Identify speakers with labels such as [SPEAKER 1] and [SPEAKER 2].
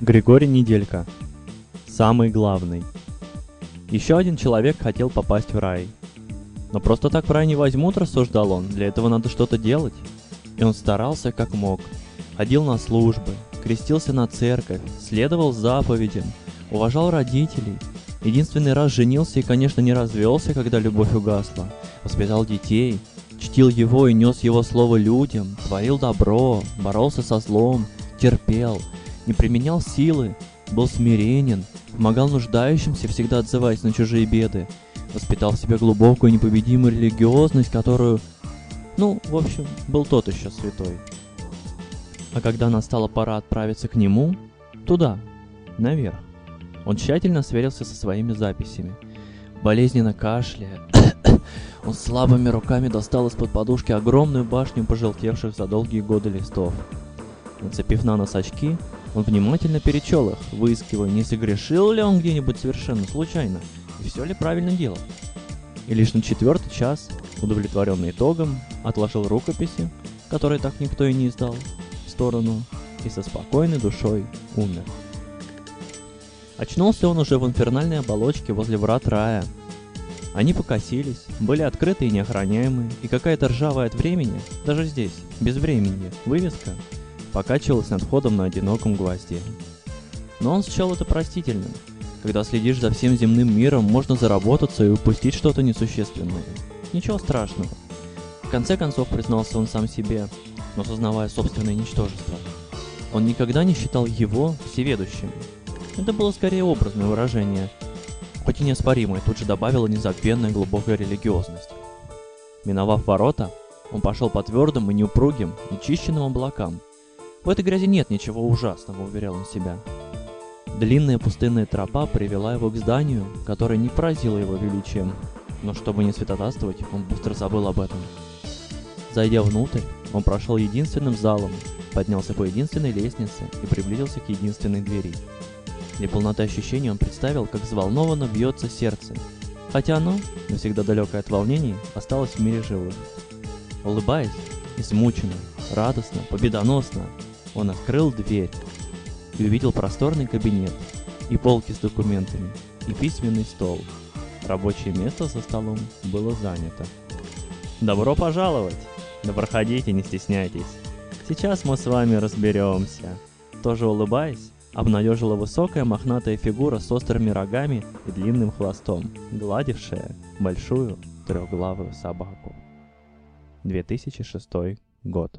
[SPEAKER 1] Григорий Неделька. Самый главный. Еще один человек хотел попасть в рай. Но просто так в рай не возьмут, рассуждал он, для этого надо что-то делать. И он старался как мог. Ходил на службы, крестился на церковь, следовал заповедям, уважал родителей. Единственный раз женился и, конечно, не развелся, когда любовь угасла. Воспитал детей, чтил его и нес его слово людям, творил добро, боролся со злом, терпел, не применял силы, был смиренен, помогал нуждающимся, всегда отзываясь на чужие беды, воспитал в себе глубокую непобедимую религиозность, которую, ну, в общем, был тот еще святой. А когда настала пора отправиться к нему, туда, наверх, он тщательно сверился со своими записями. Болезненно кашляя, он слабыми руками достал из-под подушки огромную башню пожелтевших за долгие годы листов. Нацепив на нос очки, он внимательно перечел их, выискивая, не согрешил ли он где-нибудь совершенно случайно, и все ли правильно делал. И лишь на четвертый час, удовлетворенный итогом, отложил рукописи, которые так никто и не издал, в сторону и со спокойной душой умер. Очнулся он уже в инфернальной оболочке возле врат рая. Они покосились, были открыты и неохраняемые, и какая-то ржавая от времени, даже здесь, без времени, вывеска покачивалась над входом на одиноком гвозде. Но он счел это простительным. Когда следишь за всем земным миром, можно заработаться и упустить что-то несущественное. Ничего страшного. В конце концов признался он сам себе, но сознавая собственное ничтожество. Он никогда не считал его всеведущим. Это было скорее образное выражение, хоть и неоспоримое, тут же добавила незабвенная глубокая религиозность. Миновав ворота, он пошел по твердым и неупругим, нечищенным облакам, в этой грязи нет ничего ужасного, уверял он себя. Длинная пустынная тропа привела его к зданию, которое не поразило его величием, но чтобы не святотатствовать, он быстро забыл об этом. Зайдя внутрь, он прошел единственным залом, поднялся по единственной лестнице и приблизился к единственной двери. Для полноты ощущений он представил, как взволнованно бьется сердце, хотя оно, навсегда далекое от волнений, осталось в мире живых. Улыбаясь, измученно, радостно, победоносно, он открыл дверь и увидел просторный кабинет, и полки с документами, и письменный стол. Рабочее место за столом было занято. «Добро пожаловать! Да проходите, не стесняйтесь. Сейчас мы с вами разберемся». Тоже улыбаясь, обнадежила высокая мохнатая фигура с острыми рогами и длинным хвостом, гладившая большую трехглавую собаку. 2006 год.